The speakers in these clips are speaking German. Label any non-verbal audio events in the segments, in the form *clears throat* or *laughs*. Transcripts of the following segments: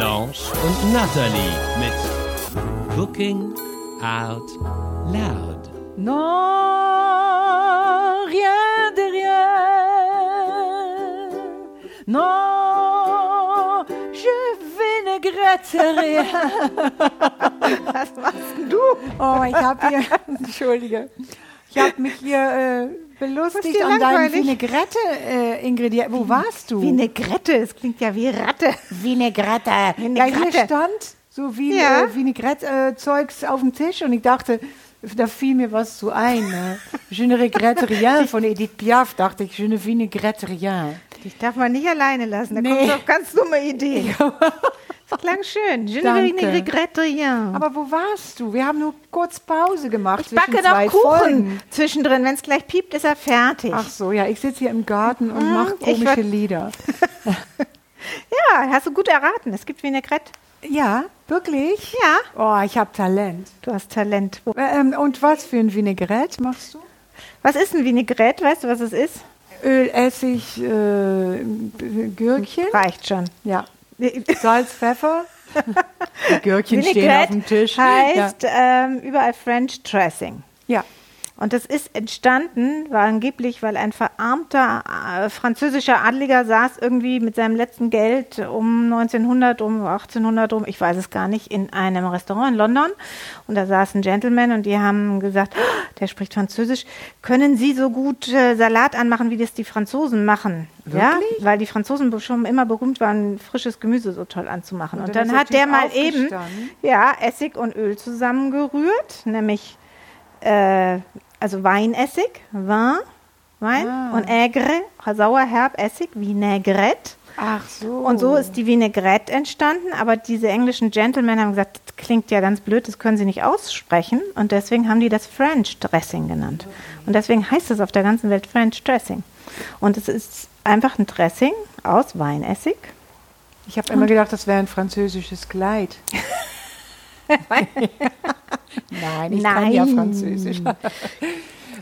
Blanche und Natalie mit Cooking Out Loud. Non, rien de rien. Non, je vinaigrette rien. *laughs* Was machst du? Oh, ich habe hier, entschuldige, ich habe *laughs* mich hier äh, belustigt an deinen? Vinaigrette-Ingredienten. Wo warst du? Vinaigrette, es klingt ja wie Ratte. Vinaigrette. Ja, hier stand so wie Ja. äh, Vinaigrette-Zeugs auf dem Tisch und ich dachte, da fiel mir was zu ein. Ne? Je ne regrette rien von Edith Piaf, dachte ich, je ne vinaigrette rien. Dich darf man nicht alleine lassen, da Nee. du auf ganz dumme Ideen. *laughs* Das klang schön. Je ne Danke. regrette rien. Aber wo warst du? Wir haben nur kurz Pause gemacht. ich backe noch Kuchen Folgen. zwischendrin. Wenn es gleich piept, ist er fertig. Ach so, ja, ich sitze hier im Garten und mache ich komische Lieder. *laughs* Ja, hast du gut erraten. Es gibt Vinaigrette. Ja, wirklich? Ja, Oh, ich habe Talent. du hast Talent. Äh, Ähm, und was für ein Vinaigrette machst du? Was ist ein Vinaigrette? Weißt du, was es ist? Öl, Essig, äh, Gürkchen. Reicht schon. Ja. Salz, Pfeffer. Die Gürkchen stehen auf dem Tisch. heißt ähm, überall French Dressing. Ja. Und das ist entstanden, war angeblich, weil ein verarmter äh, französischer Adliger saß irgendwie mit seinem letzten Geld um 1900, um 1800, um, ich weiß es gar nicht, in einem Restaurant in London. Und da saß ein Gentleman und die haben gesagt, "Oh, der spricht Französisch, können Sie so gut äh, Salat anmachen, wie das die Franzosen machen? Ja, Wirklich? weil die Franzosen schon immer berühmt waren, frisches Gemüse so toll anzumachen. Und, Und dann dann, hat der mal eben ja, Essig und Öl zusammengerührt, nämlich äh, also Weinessig, Wein, Wein Ah. und Aigre, sauer, herb, Essig, Vinaigrette. Ach so. Und so ist die Vinaigrette entstanden, aber diese englischen Gentlemen haben gesagt, das klingt ja ganz blöd, das können sie nicht aussprechen und deswegen haben die das French Dressing genannt. Und deswegen heißt es auf der ganzen Welt French Dressing. Und es ist einfach ein Dressing aus Weinessig. Ich habe immer gedacht, das wäre ein französisches Kleid. *laughs* *laughs* Nein, ich kann ja Nein. Französisch. *laughs*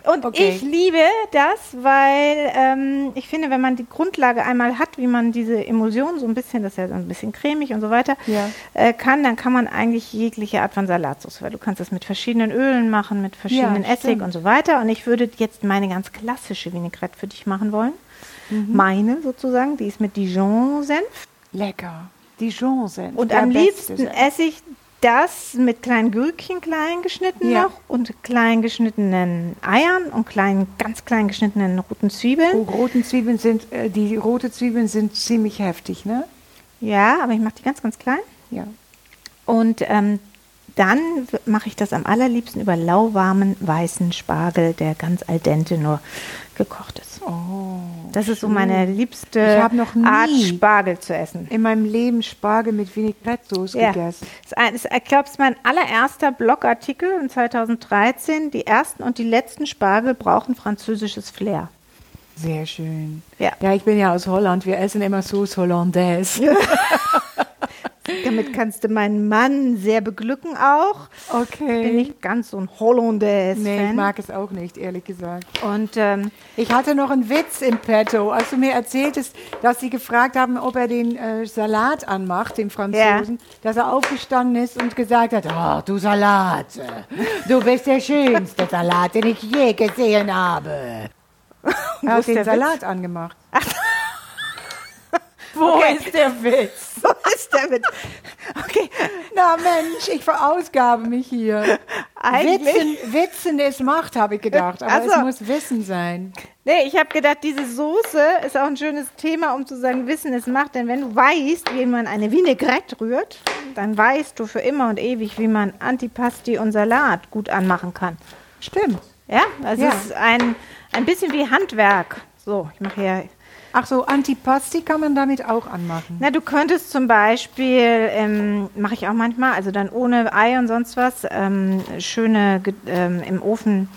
Und Okay. ich liebe das, weil ähm, ich finde, wenn man die Grundlage einmal hat, wie man diese Emulsion so ein bisschen, das ist ja so ein bisschen cremig und so weiter, Ja. äh, kann, dann kann man eigentlich jegliche Art von Salatsauce, weil du kannst das mit verschiedenen Ölen machen, mit verschiedenen Ja, Essig und so weiter. Und ich würde jetzt meine ganz klassische Vinaigrette für dich machen wollen. Mhm. Meine sozusagen, die ist mit Dijon-Senf. Lecker. Dijon sind. Und am liebsten Senf. Das mit kleinen Gürkchen klein geschnitten Ja. noch und klein geschnittenen Eiern und kleinen, ganz klein geschnittenen roten Zwiebeln. Oh, roten Zwiebeln sind, äh, die rote Zwiebeln sind ziemlich heftig, ne? Ja, aber ich mache die ganz, ganz klein. Ja. Und ähm, dann mache ich das am allerliebsten über lauwarmen weißen Spargel, der ganz al dente nur gekocht ist. Oh. Das ist so meine liebste Art Spargel zu essen. In meinem Leben Spargel mit Vinaigrette-Sauce Ja. gegessen. Ich glaube, es ist mein allererster Blogartikel in 2013. Die ersten und die letzten Spargel brauchen französisches Flair. Sehr schön. Ja. Ja, ich bin ja aus Holland. Wir essen immer Sauce Hollandaise. *laughs* Damit kannst du meinen Mann sehr beglücken auch. Okay. Bin ich ganz so ein Hollandaise-Fan. nee, ich mag es auch nicht, ehrlich gesagt. Und ähm, Ich hatte noch einen Witz im Petto, als du mir erzähltest, dass sie gefragt haben, ob er den äh, Salat anmacht, den Franzosen, dass er aufgestanden ist und gesagt hat, oh, du Salat, du bist der schönste Salat, den ich je gesehen habe. Er hat den Salat angemacht. Wo Okay. ist der Witz? *laughs* so ist der mit. Okay, Na Mensch, ich verausgabe mich hier. Eigentlich- Witzen, Witzen ist Macht, habe ich gedacht, aber Ach es muss Wissen sein. nee, ich habe gedacht, diese Soße ist auch ein schönes Thema, um zu sagen, Wissen es macht. Denn wenn du weißt, wie man eine Vinaigrette rührt, dann weißt du für immer und ewig, wie man Antipasti und Salat gut anmachen kann. Stimmt. Ja, also Ja. es ist ein, ein bisschen wie Handwerk. So, ich mache hier Ach so, Antipasti kann man damit auch anmachen. Na, du könntest zum Beispiel, ähm, mache ich auch manchmal, also dann ohne Ei und sonst was, ähm, schöne ähm, im Ofen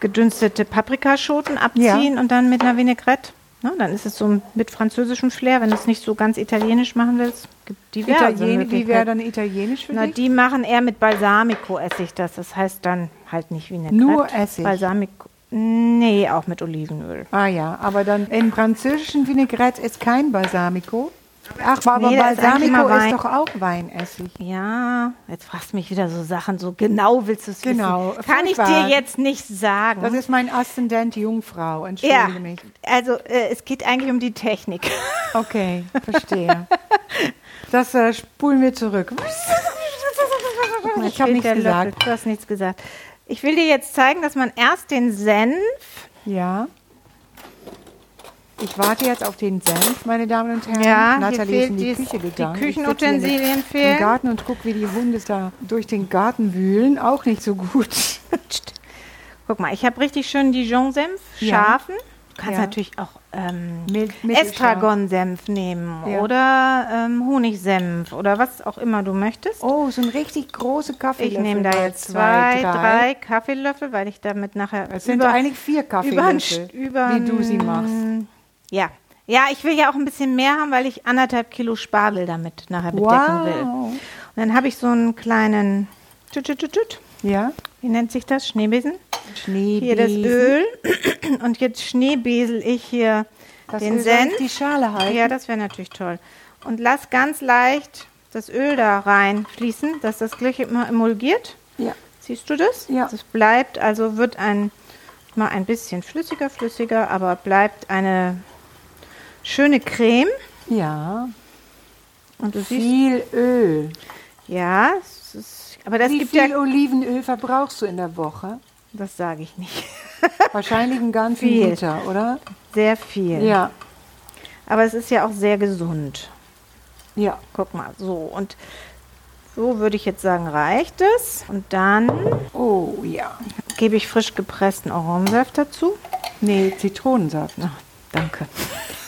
gedünstete Paprikaschoten abziehen Ja. und dann mit einer Vinaigrette. Na, dann ist es so mit französischem Flair, wenn du es nicht so ganz italienisch machen willst. Diverse Italien, wie wäre dann italienisch für Na, dich? die machen eher mit Balsamico-Essig das. Das heißt dann halt nicht Vinaigrette. Nur Essig? Balsamico. Nee, auch mit Olivenöl. Ah ja, aber dann im französischen Vinaigrette ist kein Balsamico. Ach, aber Nee, ist Balsamico ist, Wein. doch auch Weinessig. Ja, jetzt fragst du mich wieder so Sachen, so genau willst du es Genau, wissen. Kann ich dir jetzt nicht sagen. Das ist mein Aszendent Jungfrau, entschuldige ja, mich. also äh, es geht eigentlich um die Technik. *laughs* Okay, verstehe. Das äh, spulen wir zurück. *laughs* Ich habe nichts gesagt. Löffel. Du hast nichts gesagt. Ich will dir jetzt zeigen, dass man erst den Senf, Ja. Ich warte jetzt auf den Senf, meine Damen und Herren. Ja, Nathalie ist in die Küche gegangen. die Küchenutensilien hier im fehlen. Garten und gucke, wie die Hunde da durch den Garten wühlen. Auch nicht so gut. guck mal, ich habe richtig schön Dijon-Senf, Ja. scharfen. Du kannst Ja. natürlich auch ähm. Estragon-Senf nehmen Ja. oder ähm, Honigsenf oder was auch immer du möchtest. Oh, so ein richtig große Kaffeelöffel. Ich nehme da jetzt zwei, drei. Kaffeelöffel, weil ich damit nachher Es sind über, eigentlich vier Kaffeelöffel, über, wie du sie machst. Ja. Ja, ich will ja auch ein bisschen mehr haben, weil ich anderthalb Kilo Spargel damit nachher bedecken will. Wow. Und dann habe ich so einen kleinen, tüt, tüt, tüt, tüt. Ja, wie nennt sich das? Schneebesen. Hier das Öl. *clears throat* Und jetzt schneebesel ich hier Das den Öl Senf. die Schale halten. Ja, das wäre natürlich toll. Und lass ganz leicht das Öl da reinfließen, dass das gleich immer emulgiert. Ja. Siehst du das? Ja. Das bleibt, also wird ein mal ein bisschen flüssiger, flüssiger, aber bleibt eine schöne Creme. ja. Und du siehst, Viel Öl. ja, es ist, aber das Wie gibt viel ja, Olivenöl verbrauchst du in der Woche? Das sage ich nicht, *laughs* Wahrscheinlich einen ganzen Viel. Liter, oder? sehr viel. Ja. Aber es ist ja auch sehr gesund. Ja. Guck mal, so und so würde ich jetzt sagen, reicht es. Und dann Oh, ja. gebe ich frisch gepressten Orangensaft dazu. Nee, Zitronensaft. Ach, danke.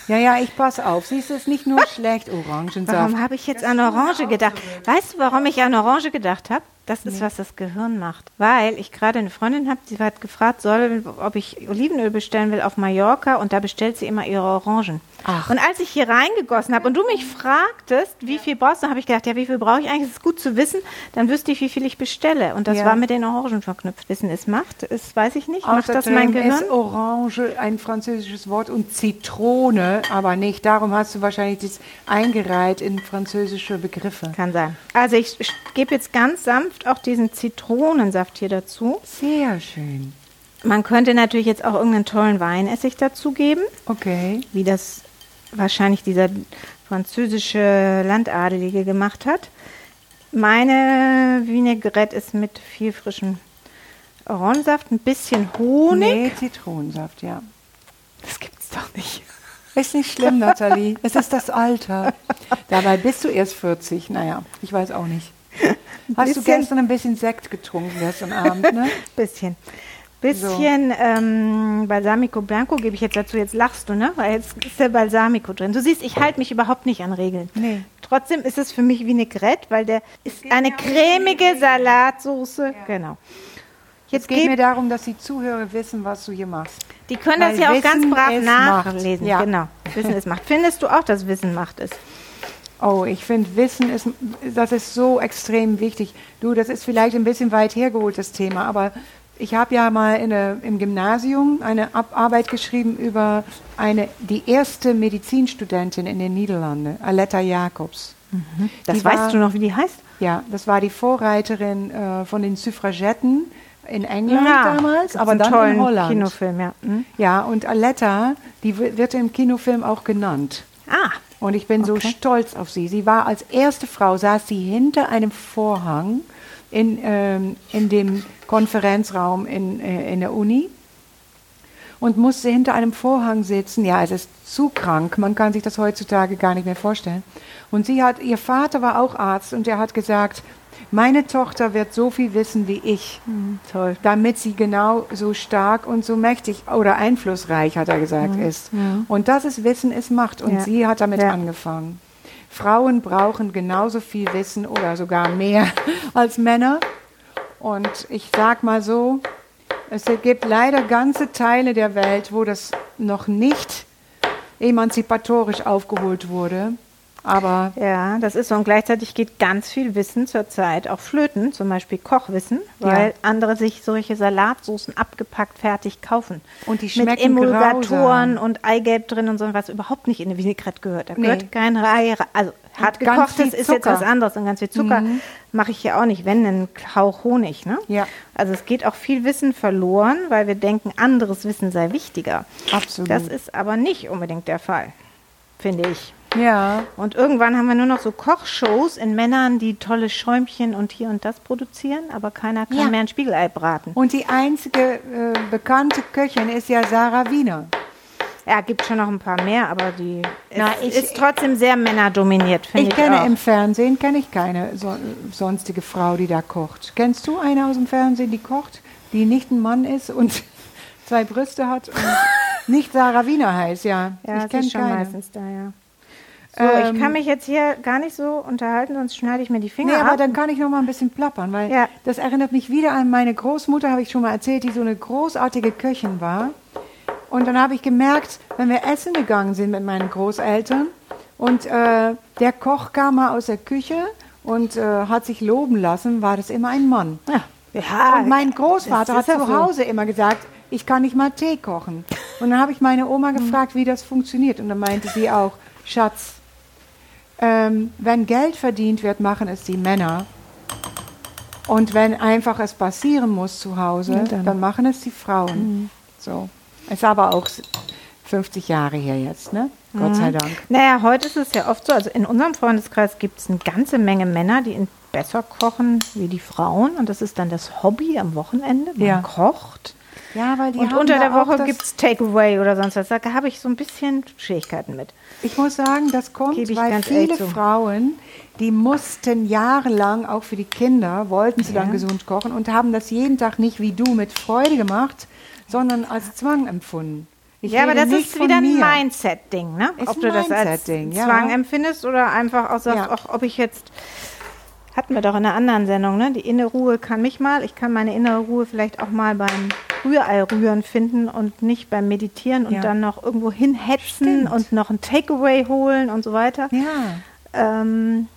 Ja, ja, ich pass auf. Siehst du, es ist nicht nur *laughs* schlecht, Orangensaft. Warum habe ich jetzt an Orange gedacht? Weißt du, warum ich an Orange gedacht habe? Das ist, was das Gehirn macht. Weil ich gerade eine Freundin habe, die hat gefragt, soll, ob ich Olivenöl bestellen will auf Mallorca und da bestellt sie immer ihre Orangen. Ach. Und als ich hier reingegossen habe und du mich fragtest, wie viel brauchst du, habe ich gedacht, ja, wie viel brauche ich eigentlich? Das ist gut zu wissen, dann wüsste ich, wie viel ich bestelle. Und das Ja. war mit den Orangen verknüpft. Wissen ist Macht, ist, weiß ich nicht. Macht das mein Gehirn? ist Orange ein französisches Wort und Zitrone, aber nicht. Darum hast du wahrscheinlich das eingereiht in französische Begriffe. Kann sein. Also ich gebe jetzt ganz sanft auch diesen Zitronensaft hier dazu. Sehr schön. Man könnte natürlich jetzt auch irgendeinen tollen Weinessig dazugeben, Okay. wie das wahrscheinlich dieser französische Landadelige gemacht hat. Meine Vinaigrette ist mit viel frischem Orangensaft, ein bisschen Honig. Nee, Zitronensaft, ja. Das gibt's doch nicht. Ist nicht schlimm, Nathalie. *laughs* Es ist das Alter. Dabei bist du erst 40. Naja, ich weiß auch nicht. Hast du bisschen- gestern ein bisschen Sekt getrunken gestern Abend, ne? *laughs* Bisschen. Bisschen ähm, Balsamico Blanco gebe ich jetzt dazu. Jetzt lachst du, ne? Weil jetzt ist der Balsamico drin. Du siehst, ich halte mich überhaupt nicht an Regeln. Nee. Trotzdem ist es für mich Vinaigrette, weil der ist eine cremige Salatsoße. Genau. Jetzt Es geht mir darum, dass die Zuhörer wissen, was du hier machst. die können weil das ja auch ganz brav nachlesen. Ja. Genau. Wissen ist Macht. Findest du auch, dass Wissen Macht ist? Oh, ich finde, Wissen ist, das ist so extrem wichtig. Du, das ist vielleicht ein bisschen weit hergeholt, das Thema, aber ich habe ja mal in der, im Gymnasium eine Arbeit geschrieben über eine, die erste Medizinstudentin in den Niederlanden, Aletta Jacobs. Das Die weißt war- du noch, wie die heißt? Ja, das war die Vorreiterin äh, von den Suffragetten in England damals, gibt's aber dann tollen in Holland. Kinofilm, ja. Hm? Ja, und Aletta, die wi- wird im Kinofilm auch genannt. Ah, Und ich bin so Okay. stolz auf sie. Sie war als erste Frau, saß sie hinter einem Vorhang in, ähm, in dem Konferenzraum in, äh, in der Uni und musste hinter einem Vorhang sitzen. Ja, es ist zu krank. Man kann sich das heutzutage gar nicht mehr vorstellen. Und sie hat, ihr Vater war auch Arzt und er hat gesagt, Meine Tochter wird so viel wissen wie ich, Toll. damit sie genau so stark und so mächtig oder einflussreich, hat er gesagt, ist. Und das ist Wissen ist Macht. Und Ja. sie hat damit Ja. angefangen. Frauen brauchen genauso viel Wissen oder sogar mehr *laughs* als Männer. Und ich sag mal so, es gibt leider ganze Teile der Welt, wo das noch nicht emanzipatorisch aufgeholt wurde. Aber Ja, das ist so. Und gleichzeitig geht ganz viel Wissen zurzeit auch flöten, zum Beispiel Kochwissen, weil Ja. andere sich solche Salatsoßen abgepackt fertig kaufen. Und die Mit schmecken Emulgatoren grausam. und Eigelb drin und so, was überhaupt nicht in eine Vinaigrette gehört. Da Nee. gehört kein Ei, rein. also hart gekochtes ist jetzt was anderes und ganz viel Zucker mache ich hier auch nicht, wenn einen Hauch Honig. Ne? Ja. Also es geht auch viel Wissen verloren, weil wir denken, anderes Wissen sei wichtiger. Absolut. Das ist aber nicht unbedingt der Fall, finde ich. Ja, Und irgendwann haben wir nur noch so Kochshows in Männern, die tolle Schäumchen und hier und das produzieren, aber keiner kann Ja. mehr ein Spiegelei braten. und die einzige äh, bekannte Köchin ist ja Sarah Wiener. Ja, gibt schon noch ein paar mehr, aber die Na, ist, ich- ist trotzdem sehr männerdominiert, finde Ich ich. kenne auch. im Fernsehen kenne ich keine so, sonstige Frau, die da kocht. Kennst du eine aus dem Fernsehen, die kocht, die nicht ein Mann ist und *laughs* zwei Brüste hat und *laughs* nicht Sarah Wiener heißt? Ja, ja, ich kenne ist schon keine. meistens da, ja. So, Ähm, ich kann mich jetzt hier gar nicht so unterhalten, sonst schneide ich mir die Finger Nee, ab. aber dann kann ich noch mal ein bisschen plappern, weil Ja. das erinnert mich wieder an meine Großmutter, habe ich schon mal erzählt, die so eine großartige Köchin war. Und dann habe ich gemerkt, wenn wir essen gegangen sind mit meinen Großeltern und äh, der Koch kam mal aus der Küche und äh, hat sich loben lassen, war das immer ein Mann. ja. Ja, Und mein Großvater hat zu so. Hause immer gesagt, ich kann nicht mal Tee kochen. Und dann habe ich meine Oma gefragt, wie das funktioniert. Und dann meinte sie auch, Schatz, ähm, wenn Geld verdient wird, machen es die Männer. Und wenn einfach es passieren muss zu Hause, Ja, dann. dann. Mhm. machen es die Frauen. So. Ist aber auch 50 Jahre her jetzt, ne? Gott Mhm. sei Dank. Naja, heute ist es ja oft so, also in unserem Freundeskreis gibt es eine ganze Menge Männer, die besser kochen wie die Frauen. Und das ist dann das Hobby am Wochenende. Man Ja. kocht. Ja, weil die und unter der Woche gibt es Takeaway oder sonst was. Da habe ich so ein bisschen Schwierigkeiten mit. Ich muss sagen, das kommt, weil ganz viele. Frauen, die mussten jahrelang, auch für die Kinder, wollten sie dann Ja. gesund kochen und haben das jeden Tag nicht wie du mit Freude gemacht, sondern als Zwang empfunden. Ich ja, aber das ist wieder ein. Mindset-Ding, ne? Ist ob du das als ja. Zwang empfindest oder einfach auch sagst, Ja. ob ich jetzt. Hatten wir doch in einer anderen Sendung, ne? Die innere Ruhe kann mich mal. Ich kann meine innere Ruhe vielleicht auch mal beim Rührei rühren finden und nicht beim Meditieren und Ja. dann noch irgendwo hinhetzen Stimmt. und noch ein Takeaway holen und so weiter. Ja, Ähm,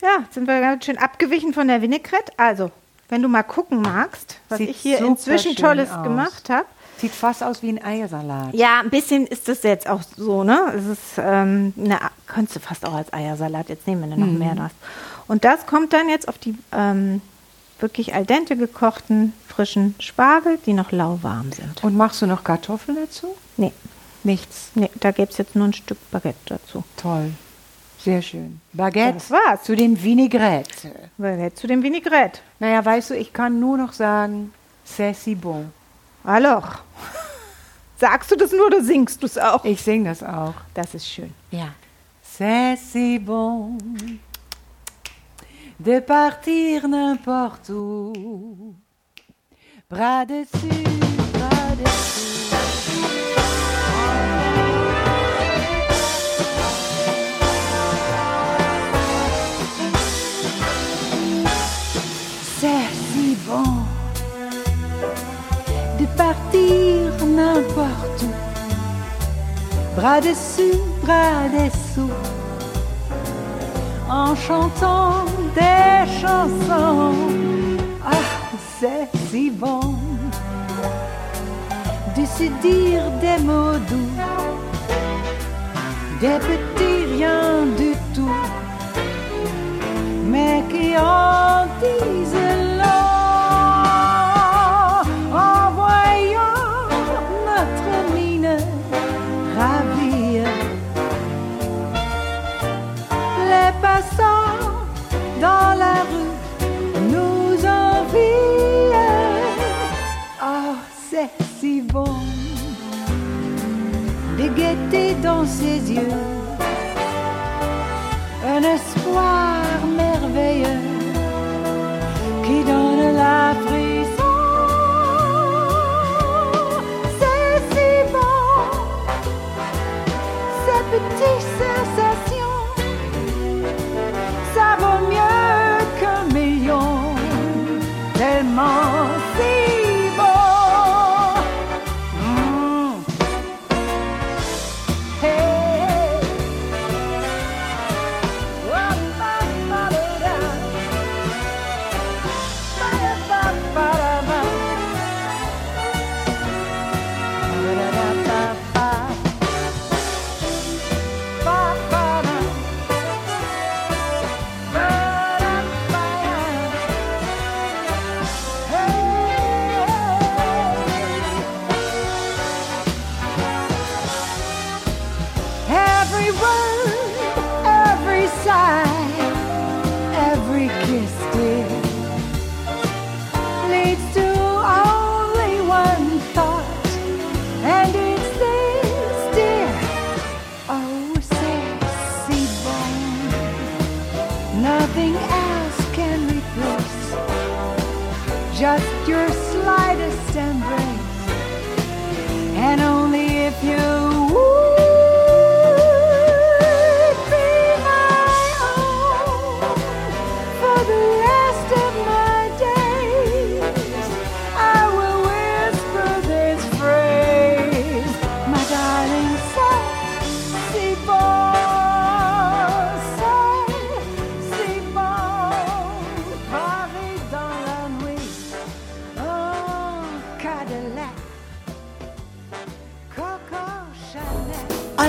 ja, sind wir ganz schön abgewichen von der Vinaigrette. Also, wenn du mal gucken magst, was Sieht ich hier inzwischen Tolles aus. gemacht habe. sieht fast aus wie ein Eiersalat. Ja, ein bisschen ist das jetzt auch so, ne? Es ist, ähm, eine, könntest du fast auch als Eiersalat jetzt nehmen, wenn du noch Mhm. mehr hast. Und das kommt dann jetzt auf die ähm, wirklich al dente gekochten, frischen Spargel, die noch lauwarm sind. Und machst du noch Kartoffeln dazu? Nee, Nichts. nee, da gäbe es jetzt nur ein Stück Baguette dazu. Toll. Sehr schön. Baguette Das war's. zu den Vinaigrette. Baguette zu dem Vinaigrette. Naja, weißt du, ich kann nur noch sagen, c'est si bon. Alors, *laughs* sagst du das nur oder singst du es auch? Ich singe das auch. Das ist schön. Ja. C'est si bon de partir n'importe où. Bras dessus, bras dessous. C'est si bon de partir n'importe où. Bras dessus, bras dessous, en chantant des chansons. Ah, c'est si bon de se dire des mots doux, des petits riens du tout, mais qui en disent just your slightest embrace, and only if you